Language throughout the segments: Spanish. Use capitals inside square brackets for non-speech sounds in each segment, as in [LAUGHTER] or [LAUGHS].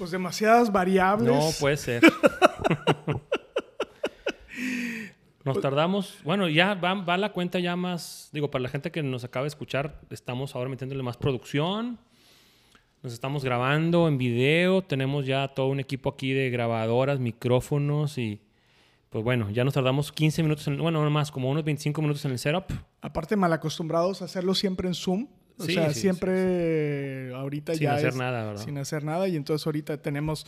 Pues demasiadas variables. No puede ser. [LAUGHS] Nos tardamos, bueno, ya va, va, la cuenta ya más, digo, para la gente que nos acaba de escuchar, estamos ahora metiéndole más producción, nos estamos grabando en video, tenemos ya todo un equipo aquí de grabadoras, micrófonos y pues bueno, ya nos tardamos 15 minutos, en, bueno, no más, como unos 25 minutos en el setup. Aparte mal acostumbrados a hacerlo siempre en Zoom. O sí, sea, sí, siempre sí. ahorita sin ya. Sin hacer es, nada, ¿verdad? Sin hacer nada. Y entonces ahorita tenemos,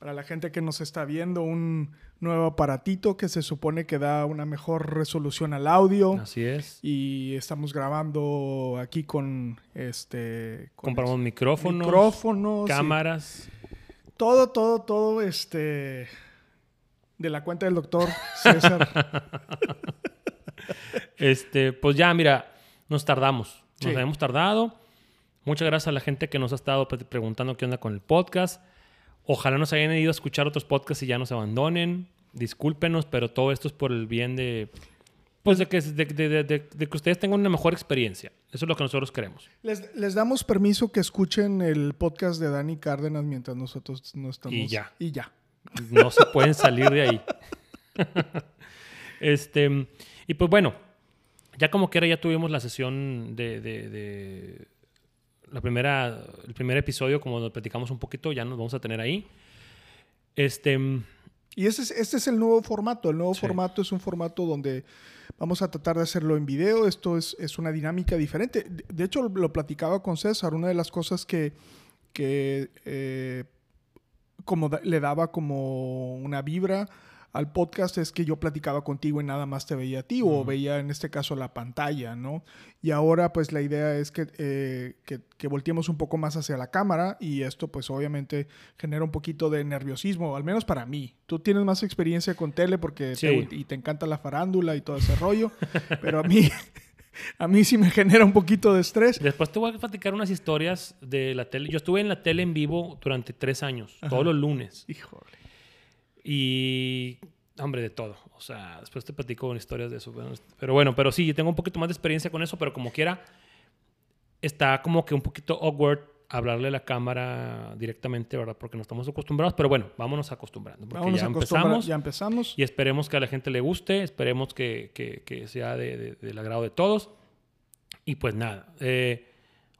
para la gente que nos está viendo, un nuevo aparatito que se supone que da una mejor resolución al audio. Así es. Y estamos grabando aquí con este. Con Compramos micrófonos. Micrófonos. Cámaras. Todo, todo, todo, este. De la cuenta del doctor César. [LAUGHS] este, pues ya, mira, nos tardamos. Nos sí. habíamos tardado. Muchas gracias a la gente que nos ha estado preguntando qué onda con el podcast. Ojalá nos hayan ido a escuchar otros podcasts y ya nos abandonen. Discúlpenos, pero todo esto es por el bien de. Pues de que, de, de que ustedes tengan una mejor experiencia. Eso es lo que nosotros queremos. Les, les, damos permiso que escuchen el podcast de Dani Cárdenas mientras nosotros no estamos. Y ya. Y ya. No se pueden salir de ahí. [LAUGHS] [LAUGHS] este. Y pues bueno, ya como quiera, ya tuvimos la sesión de, de, de, la primera, el primer episodio, como nos platicamos un poquito, ya nos vamos a tener ahí. Este. Y este es, este es el nuevo formato. El nuevo sí. formato es un formato donde vamos a tratar de hacerlo en video. Esto es, es una dinámica diferente. De, de, hecho, lo platicaba con César. Una de las cosas que, que eh, como da, le daba como una vibra al podcast es que yo platicaba contigo y nada más te veía a ti, uh -huh. o veía en este caso la pantalla, ¿no? Y ahora pues la idea es que, eh, que, que, volteemos un poco más hacia la cámara y esto pues obviamente genera un poquito de nerviosismo, al menos para mí. Tú tienes más experiencia con tele porque sí. te, y te encanta la farándula y todo ese rollo, [LAUGHS] pero a mí... A mí sí me genera un poquito de estrés. Después te voy a platicar unas historias de la tele. Yo estuve en la tele en vivo durante tres años, Ajá. todos los lunes. Híjole. Y, hombre, de todo. O sea, después te platico historias de eso. Pero bueno, pero sí, tengo un poquito más de experiencia con eso, pero como quiera, está como que un poquito awkward hablarle a la cámara directamente, ¿verdad? Porque no estamos acostumbrados, pero bueno, vámonos acostumbrando. Porque vámonos ya empezamos. Ya empezamos. Y esperemos que a la gente le guste, esperemos que, que, que sea de, de, del agrado de todos. Y pues nada. Eh,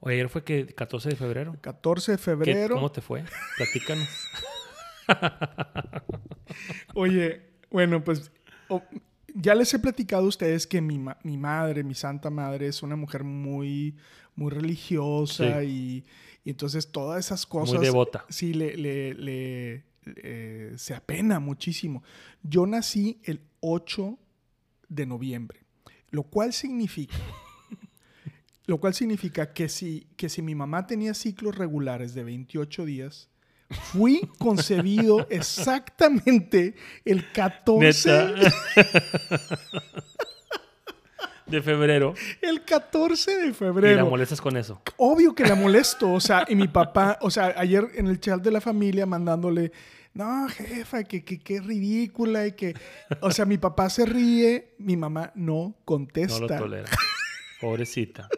ayer fue que 14 de febrero. 14 de febrero. ¿Cómo te fue? Platícanos. [LAUGHS] Oye, bueno, pues oh, ya les he platicado a ustedes que mi, ma mi, madre, mi santa madre, es una mujer muy, muy religiosa sí. y, y, entonces todas esas cosas... Muy devota. Sí, le, le, le eh, se apena muchísimo. Yo nací el 8 de noviembre, lo cual significa... lo cual significa que si, que si mi mamá tenía ciclos regulares de 28 días, fui concebido [LAUGHS] exactamente el 14 [LAUGHS] de febrero. El 14 de febrero. ¿Y la molestas con eso? Obvio que la [LAUGHS] molesto. O sea, y mi papá, o sea, ayer en el chat de la familia mandándole, no, jefa, que, que, que ridícula y que... O sea, mi papá se ríe, mi mamá no contesta. No lo tolera. Pobrecita.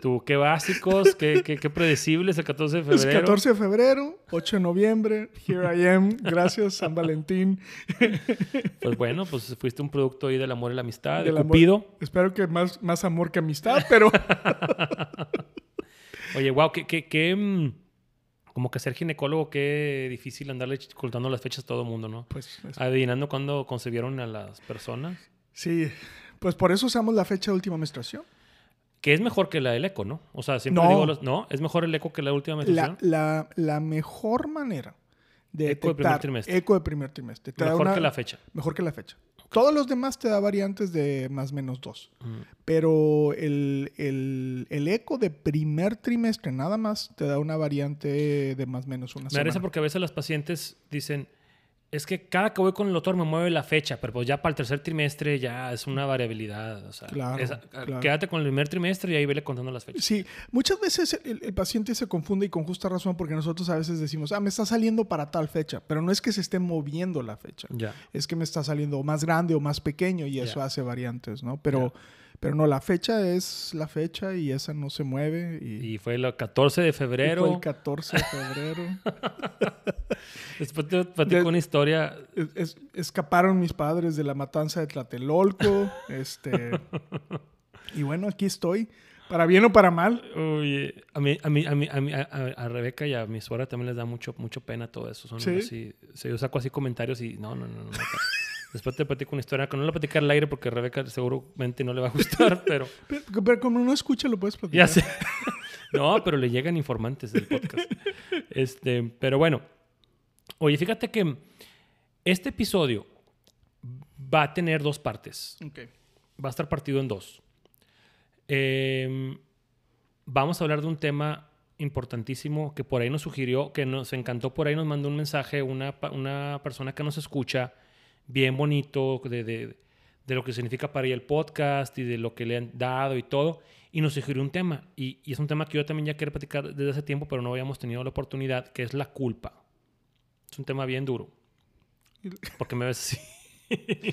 Tú, qué básicos, qué, qué, qué, predecibles el 14 de febrero. El 14 de febrero, 8 de noviembre, here I am, gracias San Valentín. Pues bueno, pues fuiste un producto ahí del amor y la amistad, del de Cupido. Amor, espero que más, más amor que amistad, pero... [LAUGHS] Oye, wow, qué, qué, qué, mm, como que ser ginecólogo, qué difícil andarle ocultando las fechas a todo el mundo, ¿no? Pues... Es... Adivinando cuándo concebieron a las personas. Sí, pues por eso usamos la fecha de última menstruación. Que es mejor que la del eco, ¿no? O sea, siempre no. digo, los, no, es mejor el eco que la última menstruación. La, la, la mejor manera de eco de primer trimestre. Eco de primer trimestre. Te mejor una, que la fecha. Mejor que la fecha. Todos los demás te da variantes de más o menos dos. Mm. Pero el, el, el eco de primer trimestre nada más te da una variante de más o menos una Me semana. risa porque a veces las pacientes dicen, es que cada que voy con el doctor me mueve la fecha, pero pues ya para el tercer trimestre ya es una variabilidad. O sea, Claro, quédate con el primer trimestre y ahí vele contando las fechas. Sí, muchas veces el, el paciente se confunde y con justa razón porque nosotros a veces decimos, ah, me está saliendo para tal fecha, pero no es que se esté moviendo la fecha, Ya. es que me está saliendo más grande o más pequeño y eso Ya. hace variantes, ¿no? Pero, pero no, la fecha es la fecha y esa no se mueve y, Y fue el 14 de febrero. fue el 14 de febrero. Después te platico De- una historia. Es- es- escaparon mis padres de la matanza de Tlatelolco, este... Y bueno, aquí estoy, para bien o para mal. Oye, a mí, a mí, a mí, a, mí- a- Rebeca y a mi suegra también les da mucho, mucho pena todo eso. Son ¿Sí? así, sí, yo saco así comentarios y no, no, no, no. Después te platico una historia que no la platicar al aire porque a Rebeca seguramente no le va a gustar, [LAUGHS] pero Pero, pero como no escucha, lo puedes platicar. ya sé. [LAUGHS] No, pero le llegan informantes del podcast. Este, pero bueno. Oye, fíjate que este episodio va a tener dos partes. Ok. va a estar partido en dos. Eh, vamos a hablar de un tema importantísimo que por ahí nos sugirió, que nos encantó, por ahí nos mandó un mensaje una, una persona que nos escucha, bien bonito, de, de- de lo que significa para ella el podcast y de lo que le han dado y todo, y nos sugirió un tema, y, y es un tema que yo también ya quiero platicar desde hace tiempo, pero no habíamos tenido la oportunidad, que es la culpa. Es un tema bien duro. Porque me ves así. [LAUGHS]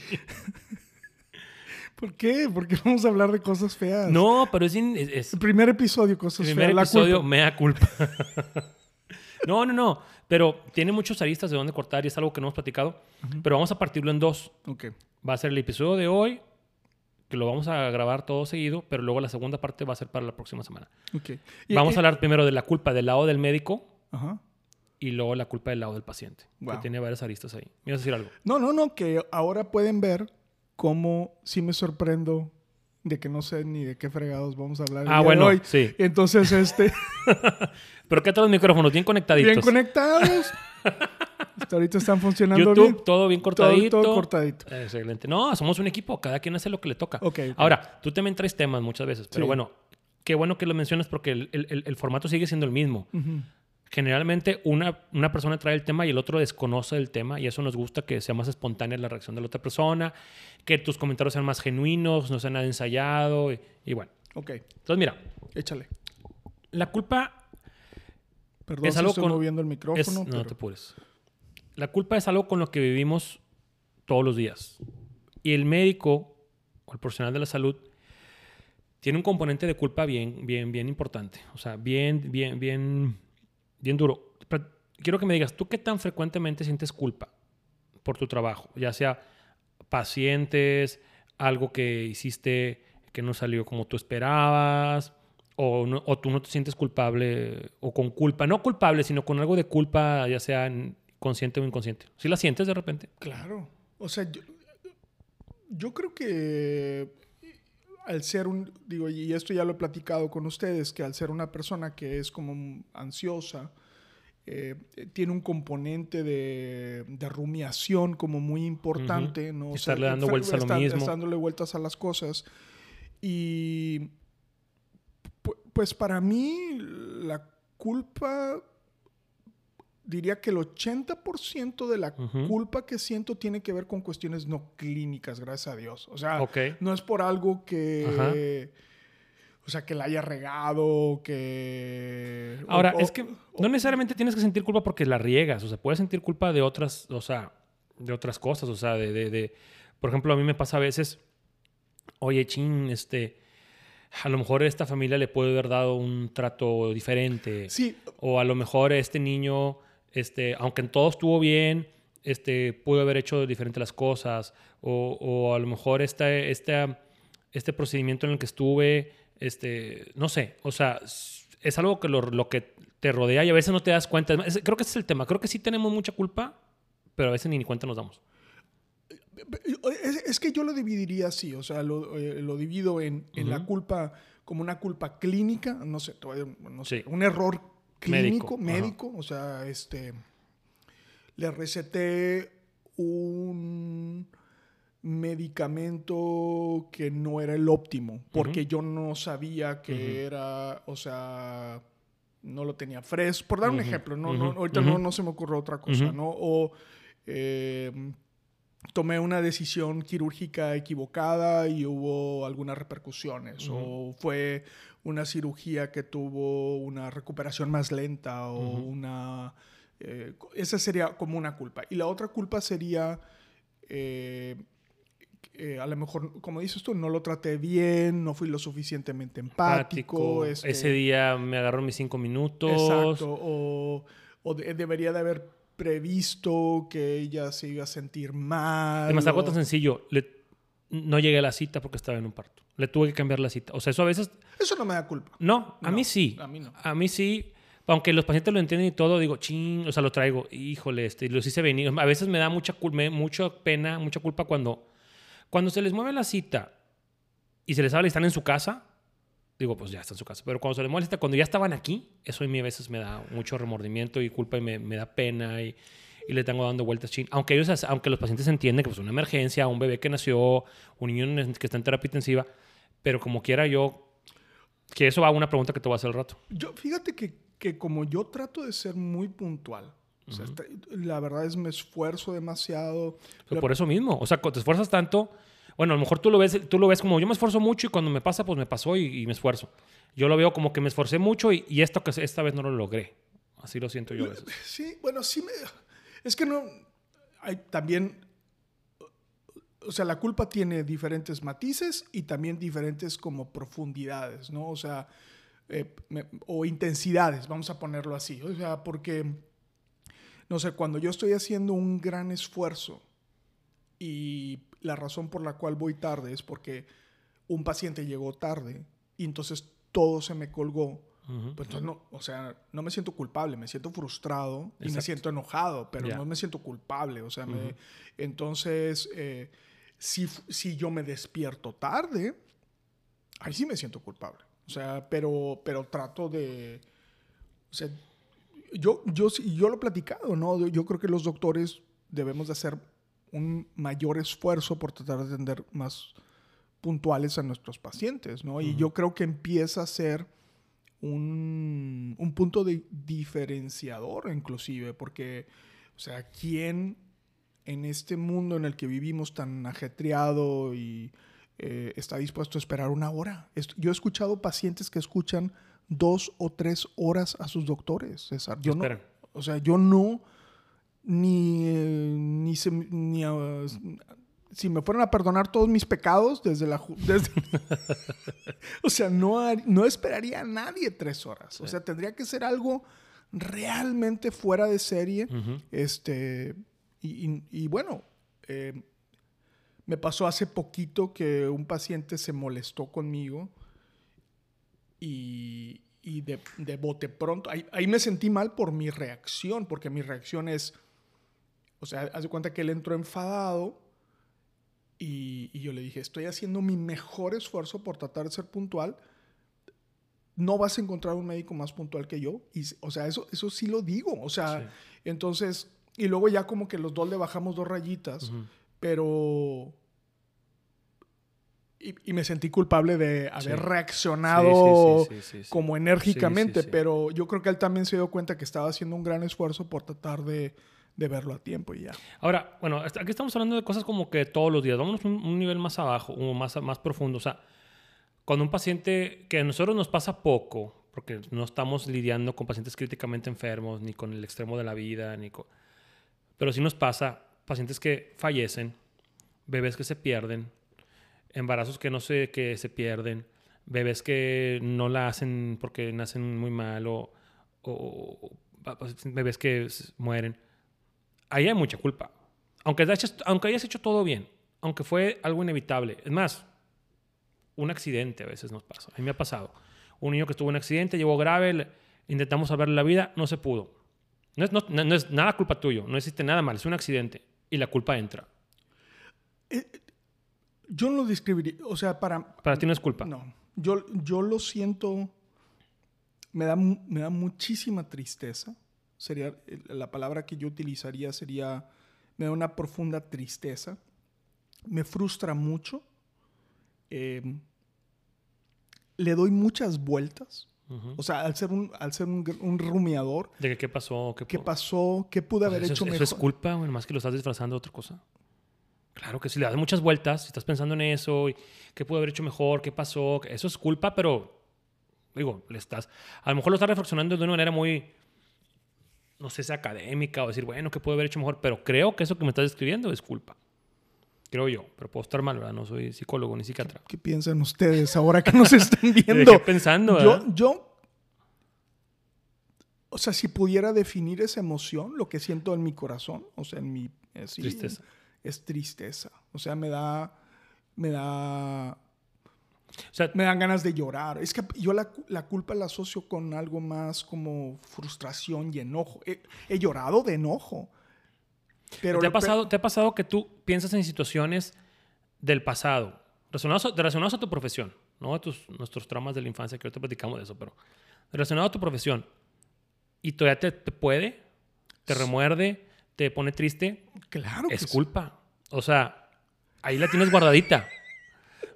¿Por qué? ¿Por qué vamos a hablar de cosas feas? No, pero es, es- es- El primer episodio, cosas El primer feas. la episodio, culpa. mea culpa. [LAUGHS] no, no, no. Pero tiene muchos aristas de dónde cortar y es algo que no hemos platicado. Pero vamos a partirlo en dos. Ok. Va a ser el episodio de hoy, que lo vamos a grabar todo seguido, pero luego la segunda parte va a ser para la próxima semana. ok. Y- vamos a hablar primero de la culpa del lado del médico Ajá. y luego la culpa del lado del paciente, Wow. que tiene varias aristas ahí. ¿Me ibas a decir algo? No, no, no, que ahora pueden ver cómo sí me sorprendo de que no sé ni de qué fregados vamos a hablar. el Ah, día de bueno, hoy. sí. Entonces, este, [LAUGHS] Pero ¿qué tal los micrófonos? Bien conectaditos. bien conectados. Hasta ahorita están funcionando YouTube, bien. todo bien Todo, cortadito. todo cortadito. Excelente. No, somos un equipo, cada quien hace lo que le toca. Ok, ok. Ahora, tú también traes temas muchas veces, pero Sí. bueno, qué bueno que lo mencionas porque el, el- el- el formato sigue siendo el mismo. Ujú. Generalmente una, una persona trae el tema y el otro desconoce el tema y eso nos gusta que sea más espontánea la reacción de la otra persona, que tus comentarios sean más genuinos, no sean nada ensayado y, y bueno. Ok, Entonces mira, échale. la culpa Perdón Es si algo estoy con- moviendo el es... micrófono. No, pero- te apures. La culpa es algo con lo que vivimos todos los días. Y el médico o el profesional de la salud tiene un componente de culpa bien, bien, bien importante. O sea, bien, bien, bien, bien duro. Quiero que me digas, ¿tú qué tan frecuentemente sientes culpa por tu trabajo? Ya sea pacientes, algo que hiciste que no salió como tú esperabas, o, no- tú no te sientes culpable o con culpa, no culpable, sino con algo de culpa, ya sea en- consciente o inconsciente. ¿Sí la sientes de repente? Claro. O sea, yo creo que al ser un, digo, y esto ya lo he platicado con ustedes, que al ser una persona que es como ansiosa, eh, tiene un componente de, de rumiación como muy importante, ¿no? O sea, Estarle dando vueltas a lo estar- mismo. dándole vueltas a las cosas. Y pu- pues para mí la culpa, diría que el 80% de la culpa que siento tiene que ver con cuestiones no clínicas, gracias a Dios. O sea, no es por algo que... Ajá. O sea, que la haya regado, que... Ahora, o- es que no necesariamente tienes que sentir culpa porque la riegas. O sea, puedes sentir culpa de otras, o sea, de otras cosas. O sea, de, de, de- por ejemplo, a mí me pasa a veces, oye, chin, este, a lo mejor esta familia le puede haber dado un trato diferente. Sí, O a lo mejor este niño, este, aunque en todo estuvo bien, este, pudo haber hecho diferente las cosas. O, o a lo mejor este, este, este procedimiento en el que estuve, este, no sé, o sea, es algo que lo, lo que te rodea y a veces no te das cuenta. Es- creo que ese es el tema. Creo que sí tenemos mucha culpa, pero a veces ni, ni cuenta nos damos. Es, es que yo lo dividiría así, o sea, lo, eh, lo divido en, en la Ujú. culpa como una culpa clínica, no sé, no sé, Sí. un error clínico, Médico, o sea, este, le receté un medicamento que no era el óptimo, porque yo no sabía que era, o sea, no lo tenía fresco. Por dar un ejemplo, no, no ahorita no, no, se me ocurre otra cosa, ¿no? O eh, tomé una decisión quirúrgica equivocada y hubo algunas repercusiones, o fue una cirugía que tuvo una recuperación más lenta, o una... Eh, esa sería como una culpa. Y la otra culpa sería... Eh, eh, a lo mejor, como dices tú, no lo traté bien, no fui lo suficientemente empático. Este Ese día me agarró mis cinco minutos. Exacto. O, debería de haber previsto que ella se iba a sentir mal. Además, algo tan sencillo. No llegué a la cita porque estaba en un parto. Le tuve que cambiar la cita. O sea, eso a veces... Eso no me da culpa. No, a mí sí. A mí no. A mí sí. Aunque los pacientes lo entienden y todo, digo, ching, o sea, lo traigo. Híjole, este, los hice venir. A veces me da mucha, mucha pena, mucha culpa cuando cuando se les mueve la cita y se les habla y están en su casa, digo, pues ya está en su casa. Pero cuando se les mueve la cita, cuando ya estaban aquí, eso a mí a veces me da mucho remordimiento y culpa y me, me da pena y, y, le tengo dando vueltas chin. Aunque ellos, aunque los pacientes entienden que es pues, una emergencia, un bebé que nació, un niño que está en terapia intensiva, pero como quiera yo, que eso va a una pregunta que te voy a hacer al rato. Yo, fíjate que, que como yo trato de ser muy puntual, la verdad es me esfuerzo demasiado. Por eso mismo, o sea, te esfuerzas tanto. Bueno, a lo mejor tú lo ves, tú lo ves como yo me esfuerzo mucho y cuando me pasa, pues me pasó y, me esfuerzo. Yo lo veo como que me esforcé mucho y, esto que esta vez no lo logré. Así lo siento yo a veces. Sí, bueno, sí me. Es que no. Hay también. O sea, la culpa tiene diferentes matices y también diferentes como profundidades, ¿no? O sea, eh, o intensidades, vamos a ponerlo así. O sea, porque no sé, cuando yo estoy haciendo un gran esfuerzo y la razón por la cual voy tarde es porque un paciente llegó tarde y entonces todo se me colgó. Pues entonces no, o sea, no me siento culpable, me siento frustrado y me siento enojado, pero no me siento culpable. O sea, entonces, eh, si, si yo me despierto tarde, ahí sí me siento culpable. O sea, pero, pero trato de, o sea, yo, yo, yo lo he platicado, ¿no? Yo creo que los doctores debemos de hacer un mayor esfuerzo por tratar de atender más puntuales a nuestros pacientes, ¿no? Y yo creo que empieza a ser un, un, punto de diferenciador, inclusive, porque, o sea, ¿quién en este mundo en el que vivimos tan ajetreado y eh, está dispuesto a esperar una hora? Yo he escuchado pacientes que escuchan dos o tres horas a sus doctores, César. Yo no, o sea, yo no, ni, eh, ni, ni ah, si me fueran a perdonar todos mis pecados desde la... Desde, [LAUGHS] o sea, no, no esperaría a nadie tres horas. O sea, tendría que ser algo realmente fuera de serie. este, y, bueno, eh, me pasó hace poquito que un paciente se molestó conmigo y, de, de, bote pronto, ahí, ahí, me sentí mal por mi reacción, porque mi reacción es, o sea, haz de cuenta que él entró enfadado y, y, yo le dije, estoy haciendo mi mejor esfuerzo por tratar de ser puntual. No vas a encontrar un médico más puntual que yo. Y, o sea, eso, eso sí lo digo. O sea, entonces, y luego ya como que los dos le bajamos dos rayitas, pero y, me sentí culpable de haber reaccionado como enérgicamente, pero yo creo que él también se dio cuenta que estaba haciendo un gran esfuerzo por tratar de, de verlo a tiempo y ya. Ahora, bueno, aquí estamos hablando de cosas como que todos los días, vamos un, un nivel más abajo, un más, más profundo. O sea, cuando un paciente que a nosotros nos pasa poco, porque no estamos lidiando con pacientes críticamente enfermos, ni con el extremo de la vida, ni con... Pero sí nos pasa pacientes que fallecen, bebés que se pierden, embarazos que no sé, que se pierden, bebés que no la hacen porque nacen muy mal o, pues, bebés que mueren. Ahí hay mucha culpa. Aunque, aunque hayas hecho todo bien, aunque fue algo inevitable. Es más, un accidente a veces nos pasa. A mí me ha pasado. Un niño que estuvo en un accidente, llegó grave, intentamos salvarle la vida, no se pudo. No es, no, es nada culpa tuyo, no existe nada mal, es un accidente y la culpa entra. Eh, yo no lo describiría, o sea, para... Para ti no es culpa. No, yo, yo lo siento, me da, me da muchísima tristeza. Sería, la palabra que yo utilizaría sería, me da una profunda tristeza. me frustra mucho. Em, le doy muchas vueltas. O sea, al ser un, al ser un, rumiador. ¿De qué, pasó? ¿Qué, pasó? ¿Qué pude haber hecho mejor? Eso es culpa, bueno, más que lo estás disfrazando de otra cosa. Claro que si le das muchas vueltas, si estás pensando en eso, y qué pude haber hecho mejor, qué pasó, eso es culpa, pero digo, le estás, a lo mejor lo estás reflexionando de una manera muy, no sé si académica o decir, bueno, qué pude haber hecho mejor, pero creo que eso que me estás describiendo es culpa. Creo yo, pero puedo estar mal, ¿verdad? No soy psicólogo ni psiquiatra. ¿Qué, piensan ustedes ahora que nos [LAUGHS] están viendo? ¿Qué pensando? Yo, yo, o sea, si pudiera definir esa emoción, lo que siento en mi corazón, o sea, en mi... tristeza. Es tristeza. O sea, me da... Me da... O sea, me dan ganas de llorar. Es que yo la, la, culpa la asocio con algo más como frustración y enojo. he llorado de enojo. ¿Te, ha pasado, ¿Te ha pasado que tú piensas en situaciones del pasado, relacionadas, a tu profesión, no a tus, nuestros traumas de la infancia, que ahorita platicamos de eso, pero relacionado a tu profesión, y todavía te, puede, te remuerde, te pone triste? Claro. Es culpa. O sea, ahí la tienes guardadita.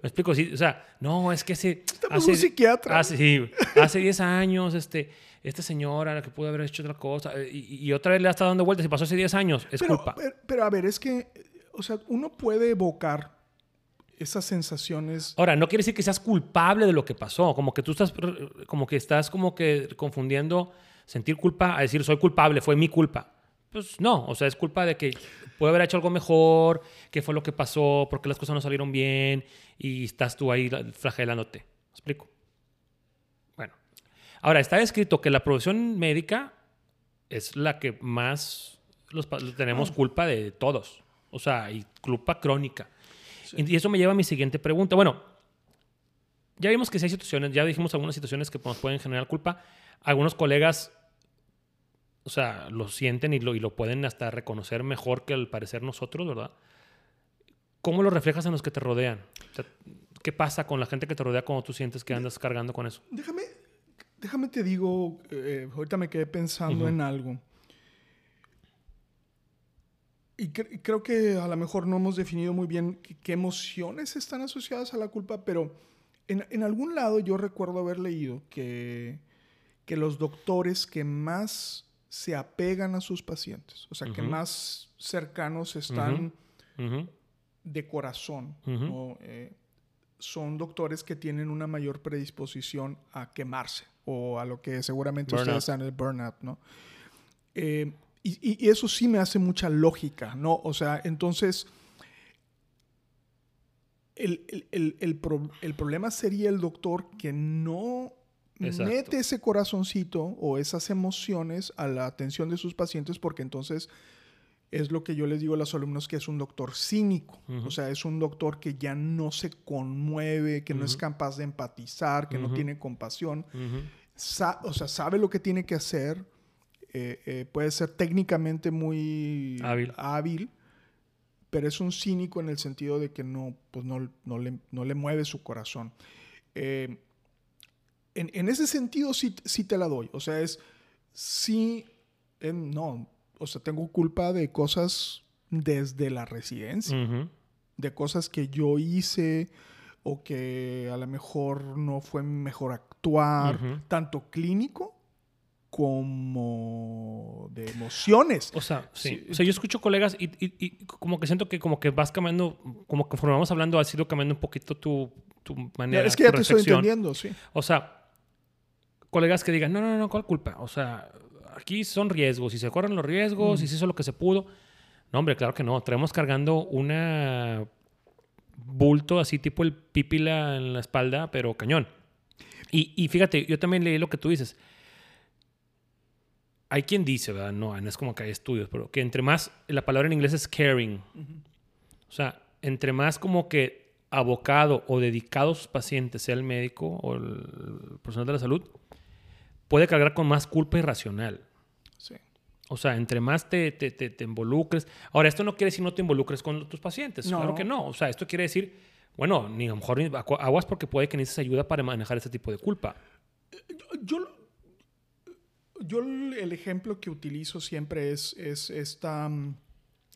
Me explico, sí, o sea, no, es que hace... hace un psiquiatra. Hace, sí, hace 10 años, este esta señora que pudo haber hecho otra cosa, y, otra vez le está dando vueltas y pasó hace 10 años, es culpa. Pero, a ver, es que, o sea, uno puede evocar esas sensaciones. Ahora, no quiere decir que seas culpable de lo que pasó, como que tú estás, como que estás como que confundiendo sentir culpa a decir soy culpable, fue mi culpa. Pues no, o sea, es culpa de que puede haber hecho algo mejor, qué fue lo que pasó, porque las cosas no salieron bien y estás tú ahí flagelándote. ¿Me explico? Ahora, está escrito que la profesión médica es la que más los, tenemos ah. culpa de todos. O sea, y culpa crónica. Y eso me lleva a mi siguiente pregunta. Bueno, ya vimos que sí hay situaciones, ya dijimos algunas situaciones que nos pueden generar culpa. Algunos colegas, o sea, lo sienten y lo, y lo pueden hasta reconocer mejor que al parecer nosotros, ¿verdad? ¿Cómo lo reflejas en los que te rodean? ¿Qué pasa con la gente que te rodea cuando tú sientes que andas cargando con eso? Déjame, déjame te digo, eh, ahorita me quedé pensando en algo. Y creo que a lo mejor no hemos definido muy bien qué, emociones están asociadas a la culpa, pero en, algún lado yo recuerdo haber leído que, que, los doctores que más se apegan a sus pacientes, o sea, que más cercanos están de corazón, eh, son doctores que tienen una mayor predisposición a quemarse o a lo que seguramente ustedes saben, el burnout, ¿no? Eh, y, eso sí me hace mucha lógica, ¿no? O sea, entonces, el, problema sería el doctor que no mete ese corazoncito o esas emociones a la atención de sus pacientes porque entonces es lo que yo les digo a los alumnos que es un doctor cínico. O sea, es un doctor que ya no se conmueve, que no es capaz de empatizar, que no tiene compasión. o sea, sabe lo que tiene que hacer. Eh, eh, puede ser técnicamente muy hábil. pero es un cínico en el sentido de que no, pues no, le, mueve su corazón. Eh, en, ese sentido sí, sí, te la doy. O sea, es sí, no, o sea, tengo culpa de cosas desde la residencia, de cosas que yo hice o que a lo mejor no fue mejor actuar, tanto clínico como de emociones. O sea, sí. O sea, yo escucho colegas y, como que siento que como que vas cambiando, como que conforme vamos hablando, ha sido cambiando un poquito tu, tu manera. Es que ya te estoy entendiendo, sí. O sea, colegas que digan, no, no, no, ¿cuál culpa? O sea, aquí son riesgos y se corren los riesgos y se hizo lo que se pudo. No, hombre, claro que no. Traemos cargando una bulto así tipo el pípila en la espalda, pero cañón. Y, fíjate, yo también leí lo que tú dices. Hay quien dice, ¿verdad? No, no es como que hay estudios, pero que entre más, la palabra en inglés es caring. O sea, entre más como que abocado o dedicado a sus pacientes, sea el médico o el personal de la salud, puede cargar con más culpa irracional. Sí. O sea, entre más te, te, te, involucres. Ahora, esto no quiere decir no te involucres con tus pacientes. Claro que no. O sea, esto quiere decir, bueno, ni a lo mejor aguas porque puede que necesites ayuda para manejar ese tipo de culpa. Yo, yo el ejemplo que utilizo siempre es, es esta. Mm,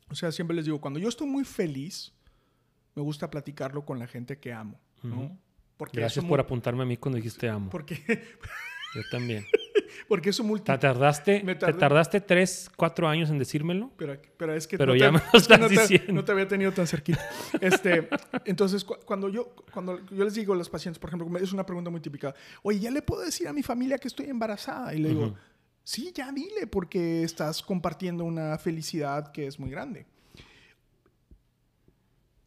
o sea, siempre les digo, cuando yo estoy muy feliz, me gusta platicarlo con la gente que amo, ¿no? Porque Gracias por apuntarme a mí cuando dijiste amo. Porque... [LAUGHS] Yo también. [LAUGHS] Porque eso multi... ¿Te tardaste, ¿Te tardaste tres, cuatro años en decírmelo? Pero, pero es que... Pero no ya me [LAUGHS] lo estás diciendo. no te había tenido tan cerquita. Este, entonces, cuando yo, cuando yo les digo a los pacientes, por ejemplo, es una pregunta muy típica. Oye, ¿ya le puedo decir a mi familia que estoy embarazada? Y le digo, sí, ya dile, porque estás compartiendo una felicidad que es muy grande.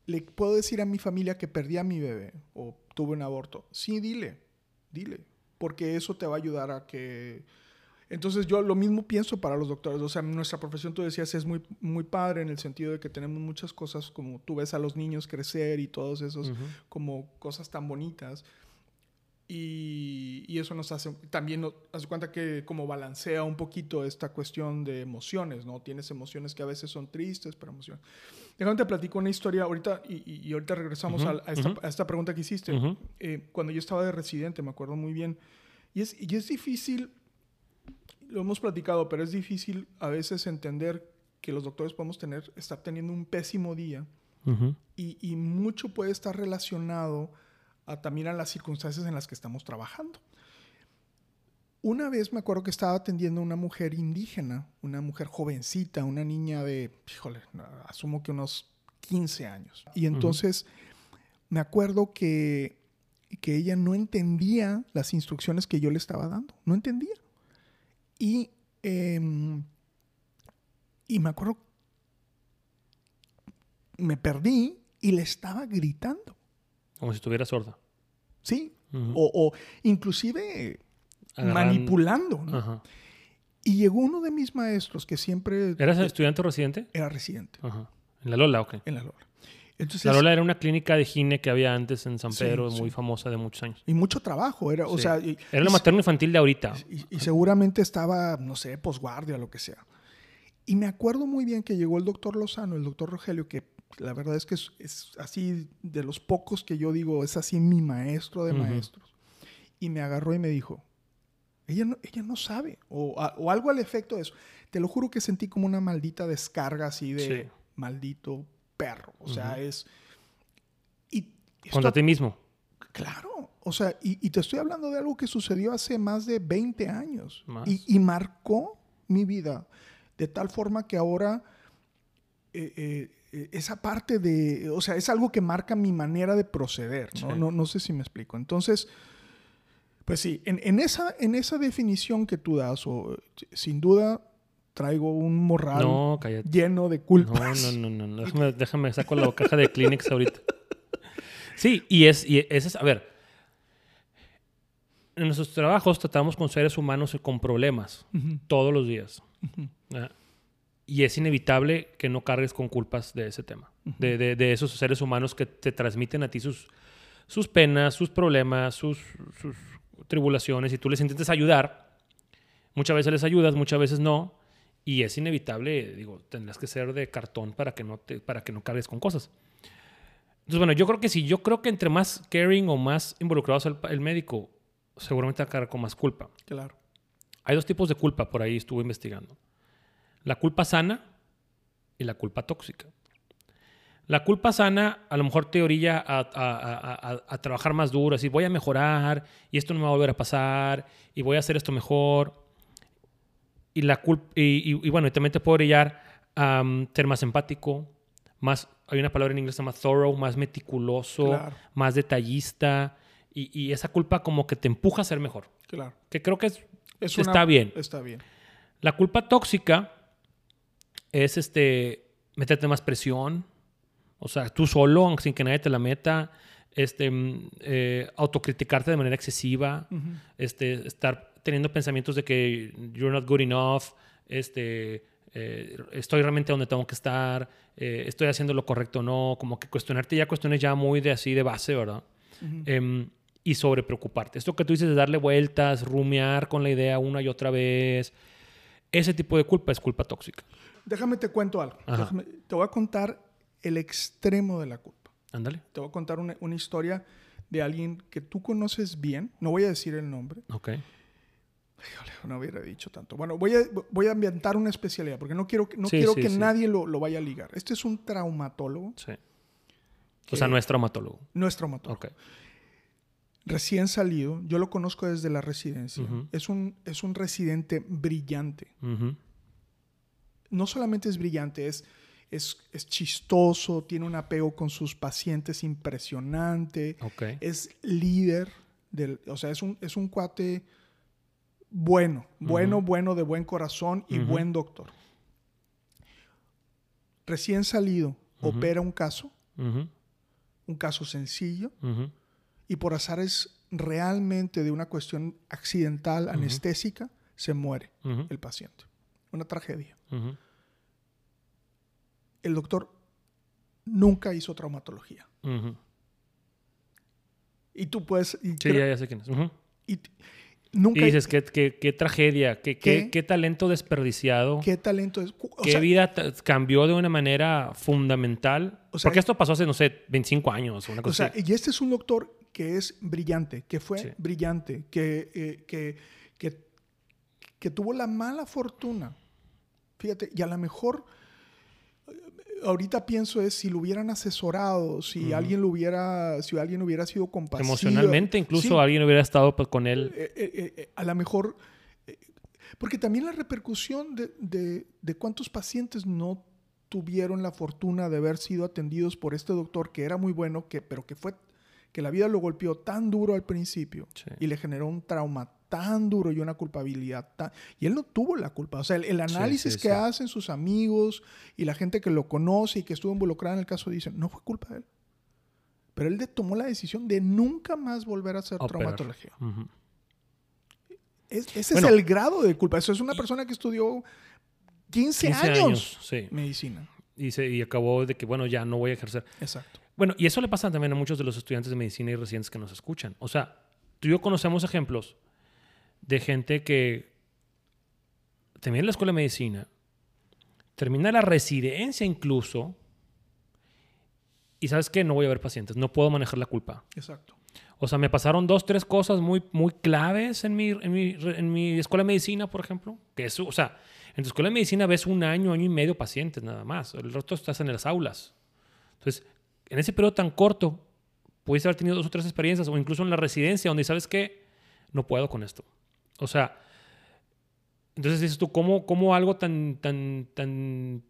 ¿Le puedo decir a mi familia que perdí a mi bebé o tuve un aborto? Sí, dile, dile porque eso te va a ayudar a que... Entonces yo lo mismo pienso para los doctores. O sea, nuestra profesión, tú decías, es muy, muy padre en el sentido de que tenemos muchas cosas, como tú ves a los niños crecer y todos esos, como cosas tan bonitas. Y, y, eso nos hace, también nos hace cuenta que como balancea un poquito esta cuestión de emociones, ¿no? Tienes emociones que a veces son tristes, pero emociones. Déjame te platico una historia ahorita y, y ahorita regresamos a, esta, a, esta, pregunta que hiciste. Eh, cuando yo estaba de residente, me acuerdo muy bien, y es, y es difícil, lo hemos platicado, pero es difícil a veces entender que los doctores podemos tener, estar teniendo un pésimo día y, y mucho puede estar relacionado también a las circunstancias en las que estamos trabajando. Una vez me acuerdo que estaba atendiendo a una mujer indígena, una mujer jovencita, una niña de, híjole, asumo que unos 15 años. Y entonces me acuerdo que, que ella no entendía las instrucciones que yo le estaba dando, no entendía. Y, em, y me acuerdo, me perdí y le estaba gritando. Como si estuviera sorda. Sí. o, inclusive manipulando. Y llegó uno de mis maestros que siempre... ¿Eras estudiante o residente? Era residente. ¿En la Lola ok. En la Lola. Entonces, la Lola era una clínica de gine que había antes en San Pedro, muy famosa de muchos años. Y mucho trabajo. Era, o sea, era la materno infantil de ahorita. Y, seguramente estaba, no sé, posguardia, lo que sea. Y me acuerdo muy bien que llegó el doctor Lozano, el doctor Rogelio, que la verdad es que es, así de los pocos que yo digo, es así mi maestro de maestros. Y me agarró y me dijo, ella no, ella no sabe, o, o, algo al efecto de eso. Te lo juro que sentí como una maldita descarga así de maldito perro. O sea, es... Y, Contra ti mismo. Claro, o sea, y, te estoy hablando de algo que sucedió hace más de 20 años y, y, marcó mi vida de tal forma que ahora eh, eh, esa parte de, o sea, es algo que marca mi manera de proceder, ¿no? No, no, sé si me explico. Entonces, pues sí, en, esa, en esa definición que tú das, o, sin duda traigo un morral lleno de culpas. No, no, no, no, [LAUGHS] Déjame, déjame saco la caja de Kleenex ahorita. Sí, y es, y es, a ver, en nuestros trabajos tratamos con seres humanos con problemas todos los días y es inevitable que no cargues con culpas de ese tema, de, de, esos seres humanos que te transmiten a ti sus, sus penas, sus problemas, sus, sus, tribulaciones, y tú les intentas ayudar. Muchas veces les ayudas, muchas veces no, y es inevitable, digo, tendrás que ser de cartón para que no, te, para que no cargues con cosas. Entonces, bueno, yo creo que sí, yo creo que entre más caring o más involucrados el, el médico, seguramente va a cargar con más culpa. Claro. Hay dos tipos de culpa, por ahí estuve investigando. La culpa sana y la culpa tóxica. La culpa sana a lo mejor te orilla a, trabajar más duro, así voy a mejorar y esto no me va a volver a pasar y voy a hacer esto mejor. Y, la culpa, y, bueno, y también te puede orillar a ser más empático, más, hay una palabra en inglés que se llama thorough, más meticuloso, más detallista. Y, esa culpa como que te empuja a ser mejor. Claro. Que creo que es, está bien. Está bien. La culpa tóxica es este, meterte más presión, o sea, tú solo, sin que nadie te la meta, este, mm, eh, autocriticarte de manera excesiva, este, estar teniendo pensamientos de que you're not good enough, este, eh, estoy realmente donde tengo que estar, eh, estoy haciendo lo correcto o no, como que cuestionarte ya cuestiones ya muy de así de base, ¿verdad? Em, y sobre preocuparte. Esto que tú dices de darle vueltas, rumiar con la idea una y otra vez, ese tipo de culpa es culpa tóxica. Déjame te cuento algo. te voy a contar el extremo de la culpa. Ándale. Te voy a contar una, historia de alguien que tú conoces bien. No voy a decir el nombre. Ok. no hubiera dicho tanto. Bueno, voy a, voy a ambientar una especialidad porque no quiero, no quiero que nadie lo, lo, vaya a ligar. Este es un traumatólogo. Sí. o sea, no es traumatólogo. No es traumatólogo. Ok. Recién salido, yo lo conozco desde la residencia. Es, un, es un residente brillante. Ujú. No solamente es brillante, es, es, es chistoso, tiene un apego con sus pacientes impresionante, es líder, del, o sea, es un, es un cuate bueno, bueno, bueno, de buen corazón y buen doctor. Recién salido, opera un caso, un caso sencillo, y por azares realmente de una cuestión accidental, anestésica, se muere el paciente. Una tragedia. El doctor nunca hizo traumatología. Y tú puedes... y Sí, creo- ya, ya sé quién es. Y nunca... Y dices, qué, qué, qué tragedia, qué, qué, ¿Qué? qué talento desperdiciado, qué, ¿Qué talento es? O sea, vida cambió de una manera fundamental. O sea, Porque esto pasó hace, no sé, 25 años una o cosa sea, así. y este es un doctor que es brillante, que fue Sí. brillante, que, eh, que, que, que tuvo la mala fortuna. Fíjate, y a lo mejor ahorita pienso es si lo hubieran asesorado, si alguien lo hubiera, si alguien hubiera sido compasivo. Emocionalmente, incluso Sí, alguien hubiera estado pues, con él. eh, eh, eh, a lo mejor, porque también la repercusión de, de- de cuántos pacientes no tuvieron la fortuna de haber sido atendidos por este doctor que era muy bueno, que, pero que fue, que la vida lo golpeó tan duro al principio Sí. y le generó un trauma tan duro y una culpabilidad tan... Y él no tuvo la culpa. O sea, el, el análisis sí, que sí. hacen sus amigos y la gente que lo conoce y que estuvo involucrada en el caso dicen, no fue culpa de él. Pero él de- tomó la decisión de nunca más volver a hacer Operar. traumatología. Es- ese Bueno. es el grado de culpa. Eso es una persona que estudió 15, 15 años, medicina. Y, se, y acabó de que, bueno, ya no voy a ejercer. Exacto. Bueno, y eso le pasa también a muchos de los estudiantes de medicina y residentes que nos escuchan. O sea, tú y yo conocemos ejemplos de gente que termina la escuela de medicina, termina la residencia incluso, y sabes qué, no voy a ver pacientes, no puedo manejar la culpa. Exacto. O sea, me pasaron dos, tres cosas muy, muy claves en mi, en, mi, en mi escuela de medicina, por ejemplo. Que eso, o sea, en tu escuela de medicina ves un año, año y medio pacientes nada más. El resto estás en las aulas. Entonces, en ese periodo tan corto, puedes haber tenido dos o tres experiencias, o incluso en la residencia, donde sabes que no puedo con esto. O sea, entonces dices tú, ¿cómo, cómo algo tan, tan, tan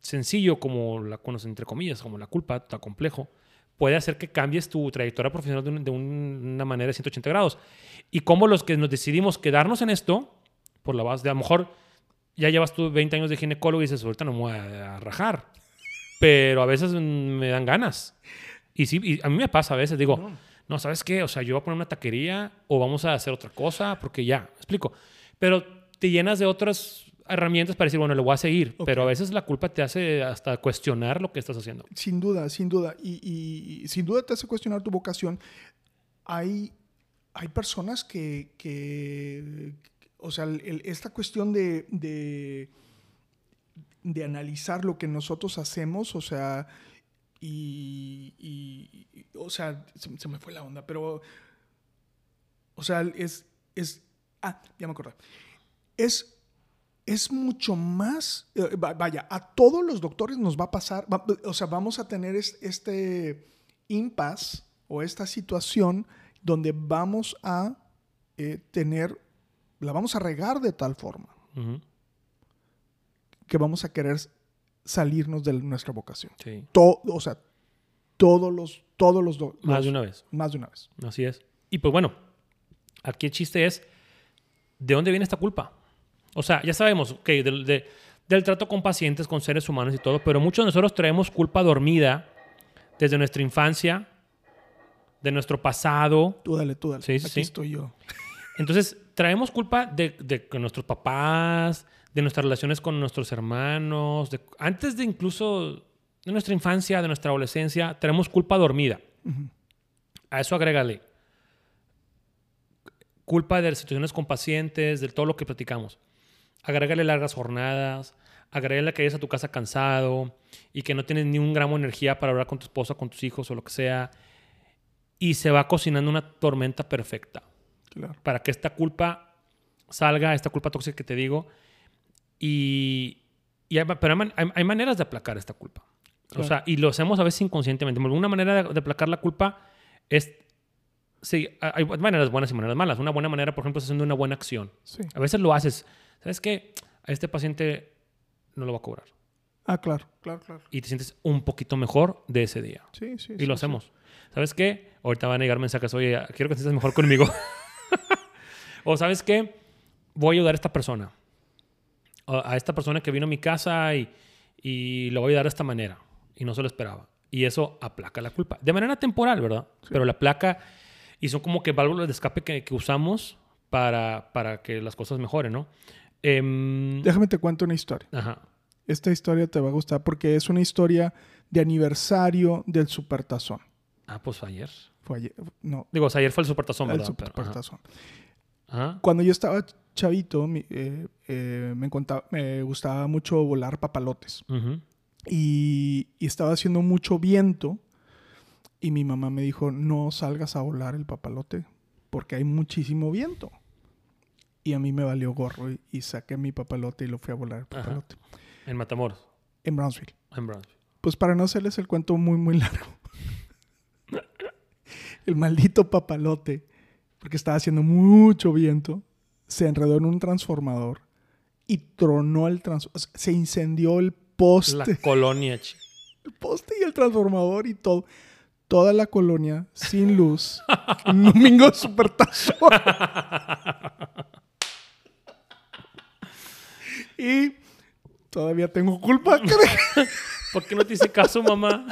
sencillo como la, bueno, entre comillas, como la culpa, tan complejo, puede hacer que cambies tu trayectoria profesional de, un- de un- una manera de 180 grados. Y cómo los que nos decidimos quedarnos en esto, por la base de a lo mejor ya llevas tú 20 años de ginecólogo y dices, ahorita no me voy a, a rajar. Pero a veces me dan ganas. Y sí, y a mí me pasa a veces, digo, No. No, ¿sabes qué? O sea, yo voy a poner una taquería o vamos a hacer otra cosa, porque ya, me explico. Pero te llenas de otras herramientas para decir, bueno, le voy a seguir. Pero a veces la culpa te hace hasta cuestionar lo que estás haciendo. Sin duda, sin duda. Y, y- y sin duda te hace cuestionar tu vocación. Hay, hay personas que, que- o sea, el- esta cuestión de, de, de analizar lo que nosotros hacemos, o sea, y, y- y- o sea, se, se me fue la onda, pero, o sea, es, es, ah, ya me acordé. Es, es mucho más, eh, va- vaya, a todos los doctores nos va a pasar, va- o sea, vamos a tener es- este impasse o esta situación donde vamos a eh, tener, la vamos a regar de tal forma que vamos a querer salirnos de nuestra vocación. Sí. O sea, todos los, todos los, do- Más los- de una vez. Más de una vez. Así es. Y pues bueno, aquí el chiste es, ¿de dónde viene esta culpa? O sea, ya sabemos, ok, del, de- del trato con pacientes, con seres humanos y todo, pero muchos de nosotros traemos culpa dormida desde nuestra infancia, de nuestro pasado. Tú dale, tú dale. Sí, Aquí sí. estoy yo. Entonces, traemos culpa de, nuestros papás, de nuestras relaciones con nuestros hermanos, de- antes de incluso de nuestra infancia, de nuestra adolescencia, tenemos culpa dormida. A eso agrégale culpa de las situaciones con pacientes, de todo lo que platicamos. Agrégale largas jornadas, agrégale que llegues a tu casa cansado y que no tienes ni un gramo de energía para hablar con tu esposa, con tus hijos o lo que sea. Y se va cocinando una tormenta perfecta Claro. para que esta culpa salga, esta culpa tóxica que te digo. Y, y hay, pero hay, man- hay- hay maneras de aplacar esta culpa. O sea, y lo hacemos a veces inconscientemente. Una manera de, de aplacar la culpa es Sí, hay maneras buenas y maneras malas. Una buena manera, por ejemplo, es haciendo una buena acción. Sí. A veces lo haces. ¿Sabes qué? A este paciente no lo va a cobrar. Ah, claro, claro, claro. Y te sientes un poquito mejor de ese día. Sí, sí. Y sí, lo sí. hacemos. ¿Sabes qué? Ahorita van a llegar mensajes, oye, quiero que te sientas mejor conmigo. [LAUGHS] o ¿sabes qué? Voy a ayudar a esta persona. A esta persona que vino a mi casa y, y lo voy a ayudar de esta manera. Y no se lo esperaba. Y eso aplaca la culpa. De manera temporal, ¿verdad? Pero la placa... Y son como que válvulas de escape que, que usamos para, para que las cosas mejoren, ¿no? Em, Déjame te cuento una historia. ajá. Esta historia te va a gustar porque es una historia de aniversario del Supertazón. Ah, pues ayer. Fue ayer. No, Digo, o sea, ayer fue el supertazón, el ¿verdad? Pero, ajá. Cuando yo estaba chavito, mi- eh, eh, me, contaba- me gustaba mucho volar papalotes. Y, y estaba haciendo mucho viento. Y mi mamá me dijo, no salgas a volar el papalote porque hay muchísimo viento. Y a mí me valió gorro y, y saqué mi papalote y lo fui a volar el Ajá. papalote. En Matamoros. En Brownsville. En Brownsville. Pues para no hacerles el cuento muy, muy [LAUGHS] largo. el maldito papalote, porque estaba haciendo mucho viento, se enredó en un transformador y tronó el transformador. se incendió el poste, La colonia, el poste y el transformador y todo. Toda la colonia sin luz. [LAUGHS] un domingo super [LAUGHS] y todavía tengo culpa. [LAUGHS] ¿Por qué no te hice caso, mamá?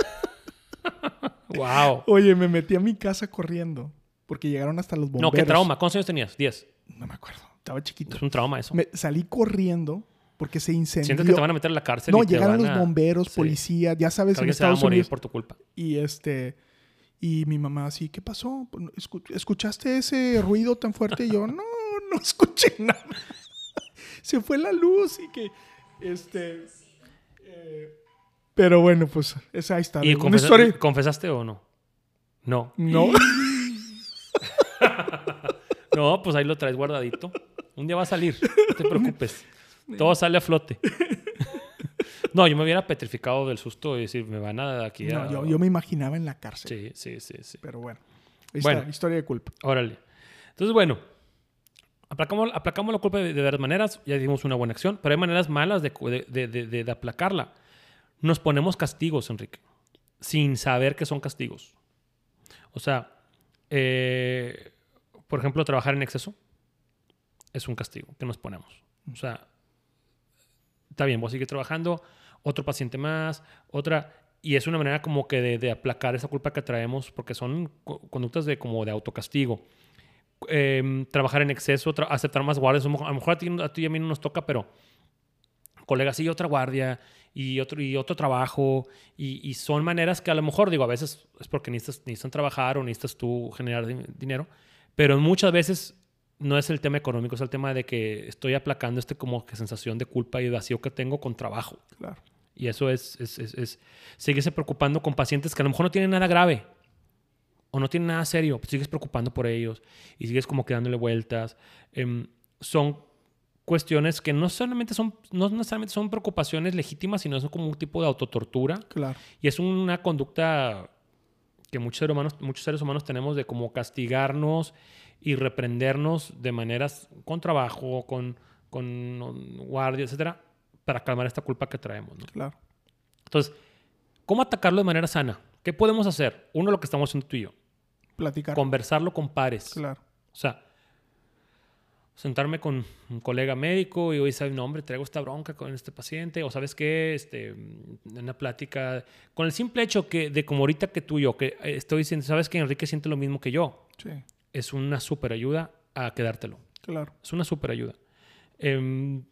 wow. Oye, me metí a mi casa corriendo porque llegaron hasta los bomberos. No, qué trauma. ¿Cuántos años tenías? Diez. No me acuerdo. Estaba chiquito. Es un trauma eso. Me salí corriendo porque se incendió. Sientes que te van a meter a la cárcel. no, y te llegaron los a- bomberos, Sí. policía, ya sabes, Que en alguien se va a Estados morir Unidos. por tu culpa. Y este. Y mi mamá así, ¿qué pasó? Escu- ¿Escuchaste ese ruido tan fuerte? Y yo, no, no escuché [LAUGHS] nada. Se fue la luz y que. Este. eh, pero bueno, pues esa ahí está. ¿Y Una confesa- historia. confesaste o no? No. No. [LAUGHS] No, pues ahí lo traes guardadito. Un día va a salir. No te preocupes. [LAUGHS] Todo sale a flote. [LAUGHS] No, yo me hubiera petrificado del susto y decir, me van a aquí a... No, yo, yo me imaginaba en la cárcel. Sí, sí, sí, sí. Pero bueno. Bueno. está, historia de culpa. Órale. Entonces, bueno, aplacamos, aplacamos la culpa de, de varias maneras. Ya dimos una buena acción, pero hay maneras malas de, cu- de, de- de- de aplacarla. Nos ponemos castigos, Enrique, sin saber que son castigos. O sea, eh, por ejemplo, trabajar en exceso es un castigo que nos ponemos. O sea, está bien, vos sigues trabajando, otro paciente más, otra... Y es una manera como que de, de aplacar esa culpa que traemos, porque son co- conductas de como de autocastigo. Em, trabajar en exceso, tra- aceptar más guardias. A lo mejor- a ti, a ti y a mí no nos toca, pero colegas, sí, otra guardia y otro, y otro trabajo. Y, y son maneras que a lo mejor, digo, a veces es porque necesitas, necesitan trabajar o necesitas tú generar di- dinero, pero muchas veces no es el tema económico, es el tema de que estoy aplacando este como que sensación de culpa y vacío que tengo con trabajo. Claro. Y eso es, es, es, es seguirse preocupando con pacientes que a lo mejor no tienen nada grave o no tienen nada serio, pues sigues preocupando por ellos y sigues como que dándole vueltas. Em, son cuestiones que no solamente son, no necesariamente son preocupaciones legítimas, sino son como un tipo de autotortura Claro. y es una conducta que muchos seres humanos, muchos seres humanos tenemos de como castigarnos y reprendernos de maneras con trabajo, con, con guardia, etcétera, para calmar esta culpa que traemos. ¿no? Claro. Entonces, ¿cómo atacarlo de manera sana? ¿Qué podemos hacer? Uno, lo que estamos haciendo tú y yo. Platicar. Conversarlo con pares. Claro. O sea, sentarme con un colega médico y hoy sabe, no, hombre, traigo esta bronca con este paciente, o sabes qué, este, en una plática, con el simple hecho que, de como ahorita que tú y yo, que eh, estoy diciendo, sabes que Enrique siente lo mismo que yo, Sí. es una super ayuda a quedártelo. Claro. Es una super ayuda. Em,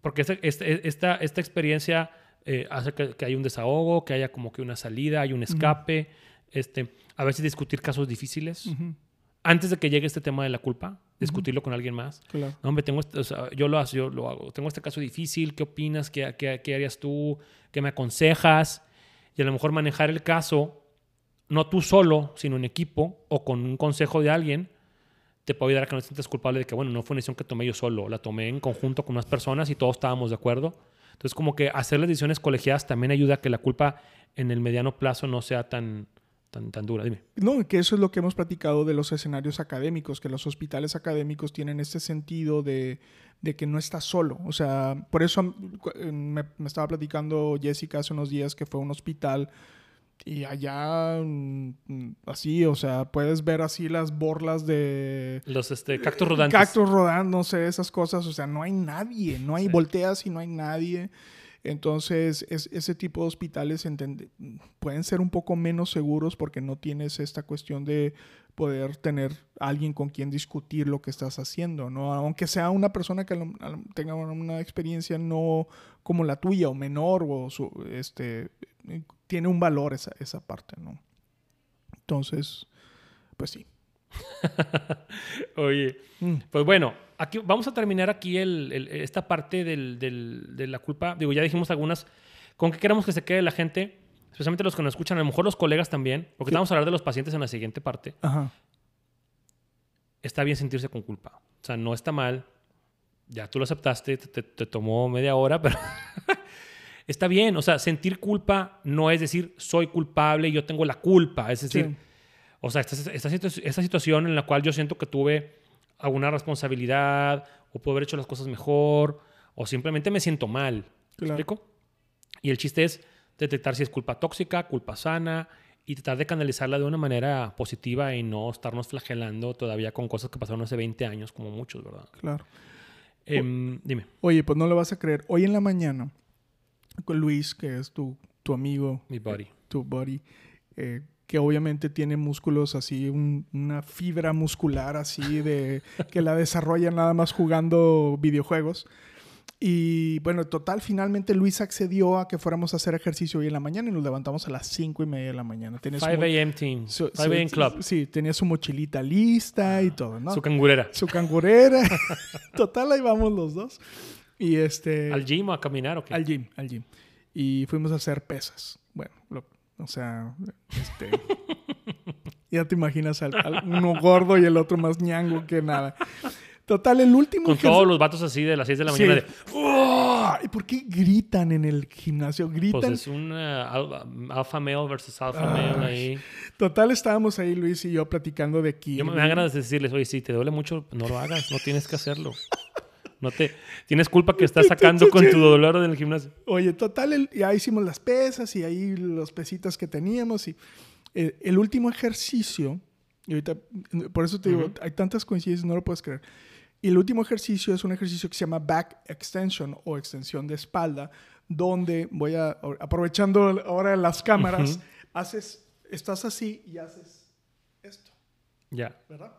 porque esta, esta, esta, esta experiencia eh, hace que, que haya un desahogo, que haya como que una salida, hay un escape. este, a veces discutir casos difíciles. Ujú. Antes de que llegue este tema de la culpa, discutirlo con alguien más. Claro. No, hombre, tengo este- o sea, yo, lo, hago- yo lo hago. Tengo este caso difícil, ¿qué opinas? ¿Qué, qué, qué harías tú? ¿Qué me aconsejas? Y a lo mejor manejar el caso, no tú solo, sino en equipo o con un consejo de alguien, te puede ayudar a que no te sientas culpable de que, bueno, no fue una decisión que tomé yo solo, la tomé en conjunto con unas personas y todos estábamos de acuerdo. Entonces, como que hacer las decisiones colegiadas también ayuda a que la culpa en el mediano plazo no sea tan, tan, tan dura. Dime. No, que eso es lo que hemos platicado de los escenarios académicos, que los hospitales académicos tienen este sentido de, de que no estás solo. O sea, por eso me, me, estaba platicando Jessica hace unos días que fue a un hospital y allá mm, así, o sea, puedes ver así las borlas de... Los este, cactus rodantes. Cactus rodando, no sé, esas cosas. O sea, no hay nadie, no hay volteas y no hay nadie. Entonces, ese tipo de hospitales pueden ser un poco menos seguros porque no tienes esta cuestión de poder tener alguien con quien discutir lo que estás haciendo, ¿no? Aunque sea una persona que tenga una experiencia no como la tuya o menor o su, este, tiene un valor esa, esa parte, ¿no? Entonces, pues sí. [LAUGHS] Oye, mm. pues bueno, aquí vamos a terminar aquí el, esta parte del, de la culpa. Digo, ya dijimos algunas. ¿Con qué queremos que se quede la gente? Especialmente los que nos escuchan, a lo mejor los colegas también, porque vamos a hablar de los pacientes en la siguiente parte. Ajá. Está bien sentirse con culpa. O sea, no está mal. Ya tú lo aceptaste, te, te tomó media hora, pero [LAUGHS] está bien. O sea, sentir culpa no es decir soy culpable yo tengo la culpa. Es decir, o sea, esta, esta, situación en la cual yo siento que tuve alguna responsabilidad o puedo haber hecho las cosas mejor o simplemente me siento mal. ¿Me explico? Y el chiste es detectar si es culpa tóxica, culpa sana y tratar de canalizarla de una manera positiva y no estarnos flagelando todavía con cosas que pasaron hace 20 años, como muchos, ¿verdad? Claro. Em, dime. Oye, pues no lo vas a creer. Hoy en la mañana, con Luis, que es tu, tu amigo. Mi buddy. Tu buddy. Eh, que obviamente tiene músculos así, una fibra muscular así de [LAUGHS] que la desarrolla nada más jugando videojuegos. Y bueno, total, finalmente Luis accedió a que fuéramos a hacer ejercicio hoy en la mañana y nos levantamos a las 5 y media de la mañana. 5 a.m. team. 5 a.m. club. Sí, tenía su mochilita lista y todo, ¿no? Su cangurera. Su cangurera. [LAUGHS] [LAUGHS] total, ahí vamos los dos. Y este... ¿Al gym o a caminar o qué? Al gym, al gym. Y fuimos a hacer pesas. Bueno, lo, o sea, este, ya te imaginas al, uno gordo y el otro más ñango que nada. Total, el último. Con todos los vatos así de las 6 de la mañana. ¿Y por qué gritan en el gimnasio? Gritan. Pues es un uh, alfa male versus alfa male ahí. Total, estábamos ahí, Luis y yo, platicando de aquí. Yo me, me da ganas de decirles, oye, si te duele mucho, no lo hagas, no tienes que hacerlo. No te tienes culpa que estás sacando con tu dolor en el gimnasio. Oye, total, ya hicimos las pesas y ahí los pesitas que teníamos y eh, el último ejercicio, y ahorita, por eso te digo, hay tantas coincidencias, no lo puedes creer. Y el último ejercicio es un ejercicio que se llama back extension o extensión de espalda, donde voy a, aprovechando ahora las cámaras, haces, estás así y haces esto. Ya. ¿Verdad?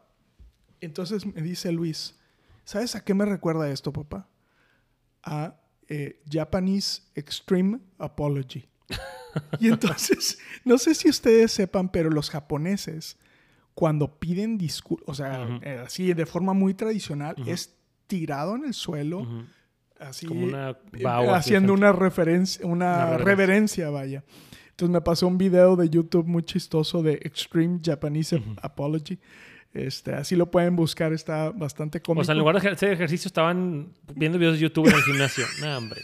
Entonces me dice Luis, ¿Sabes a qué me recuerda esto, papá? A eh, Japanese Extreme Apology. y entonces, [LAUGHS] no sé si ustedes sepan, pero los japoneses, cuando piden disculpas, o sea, eh, así de forma muy tradicional, es tirado en el suelo, así, eh, haciendo una referencia, una, reverencia. vaya. Entonces me pasó un video de YouTube muy chistoso de Extreme Japanese Apology este, así lo pueden buscar, está bastante cómico. O sea, en lugar de hacer ejercicio estaban viendo videos de YouTube en el gimnasio. [LAUGHS] no, hombre.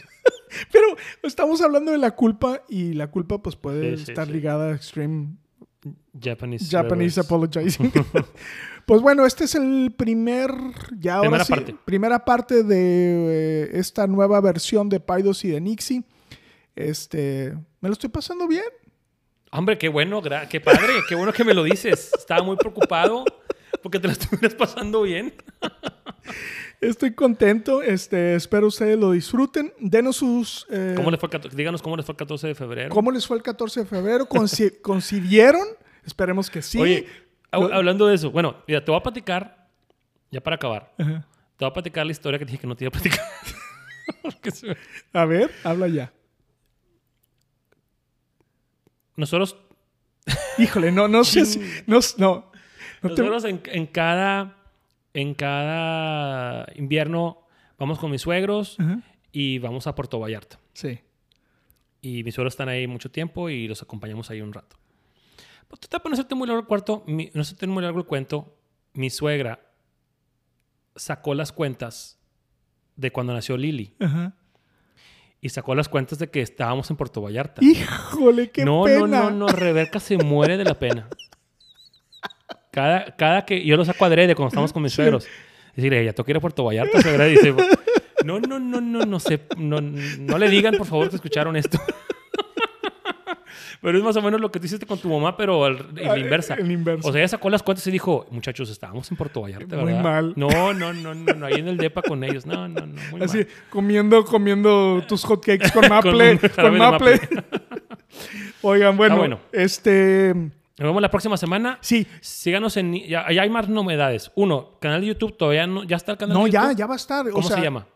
Pero estamos hablando de la culpa y la culpa pues puede estar ligada a extreme Japanese, Japanese apologizing. [LAUGHS] [LAUGHS] pues bueno, este es el primer, ya ahora primera parte. primera parte de eh, esta nueva versión de Paidos y de Nixie. Este, me lo estoy pasando bien. Hombre, qué bueno, qué padre, qué bueno que me lo dices. Estaba muy preocupado porque te la [LAUGHS] estuvieras pasando bien. Estoy contento. Este, espero ustedes lo disfruten. Denos sus. Eh, ¿Cómo les fue, díganos cómo les fue el 14 de febrero. ¿Cómo les fue el 14 de febrero? ¿Concibieron? [LAUGHS] Esperemos que sí. Oye, hablando de eso, bueno, mira, te voy a platicar, ya para acabar. Te voy a platicar la historia que dije que no te iba a platicar. [LAUGHS] a ver, habla ya. Nosotros. Híjole, no, no sé si. No, no, nosotros en, cada, en cada invierno vamos con mis suegros y vamos a Puerto Vallarta. Sí. Y mis suegros están ahí mucho tiempo y los acompañamos ahí un rato. Pues, para no hacerte muy largo el cuarto, no hacerte muy largo el cuento, mi suegra sacó las cuentas de cuando nació Lily. y sacó las cuentas de que estábamos en Puerto Vallarta. Híjole, qué no, pena. No, no, no, Rebeca se muere de la pena. [LAUGHS] Cada, cada que yo lo saco adrede cuando estamos con mis [LAUGHS] suegros. Decirle, ya toca ir a Puerto Vallarta, suegra. Dice, no, no, no, no, no sé, no, no le digan por favor que escucharon esto. [LAUGHS] Pero es más o menos lo que tú hiciste con tu mamá, pero al, en la inversa. En inversa. O sea, ella sacó las cuentas y dijo, muchachos, estábamos en Puerto Vallarta, ¿verdad? Muy mal. No, no, no, no, no, ahí en el depa con ellos. No, no, no, muy Así, mal. comiendo, comiendo tus hotcakes [LAUGHS] con maple. con, de maple. Oigan, bueno, bueno. este... Nos vemos la próxima semana. Sí, Síganos en... Ya, ya hay más novedades. Uno, canal de YouTube todavía no... ¿Ya está el canal no, de ya, YouTube? ya va a estar. ¿Cómo o sea, se llama?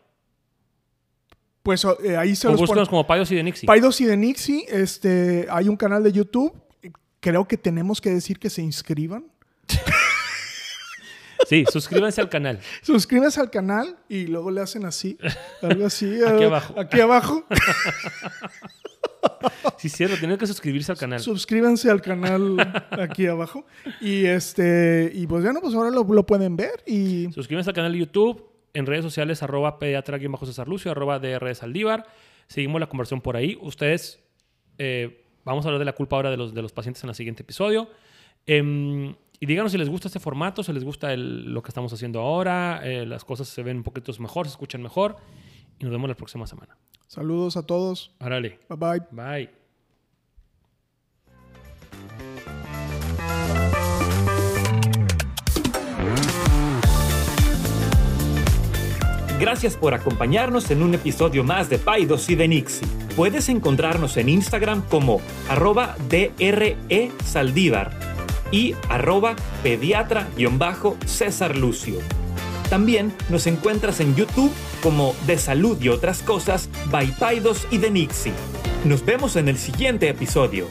Pues eh, ahí se O los pon- como Paidos y de Nixie. Paidos y de Nixie, este, hay un canal de YouTube. Creo que tenemos que decir que se inscriban. [LAUGHS] Sí, suscríbanse al canal. Suscríbanse al canal y luego le hacen así, algo así. [LAUGHS] Aquí eh, abajo. Aquí abajo. [LAUGHS] [LAUGHS] Sí, cierto, tienen que suscribirse al canal. Suscríbanse al canal aquí abajo. Y este, y pues bueno, pues ahora lo, lo pueden ver. Y Suscríbanse al canal de YouTube, en redes sociales, arroba pediatra-césar Lucio, arroba DR Saldívar. Seguimos la conversión por ahí. Ustedes, eh, vamos a hablar de la culpa ahora de los, de los pacientes en el siguiente episodio. Em, y díganos si les gusta este formato, si les gusta el- lo que estamos haciendo ahora, eh, las cosas se ven un poquito mejor, se escuchan mejor. Y nos vemos la próxima semana. Saludos a todos. Árale. Bye bye. Bye. Gracias por acompañarnos en un episodio más de Paidos y de Nixie. Puedes encontrarnos en Instagram como arroba DRE Saldívar y arroba pediatra-césar Lucio. También nos encuentras en YouTube como De Salud y otras cosas by Paidos y de Nixie. Nos vemos en el siguiente episodio.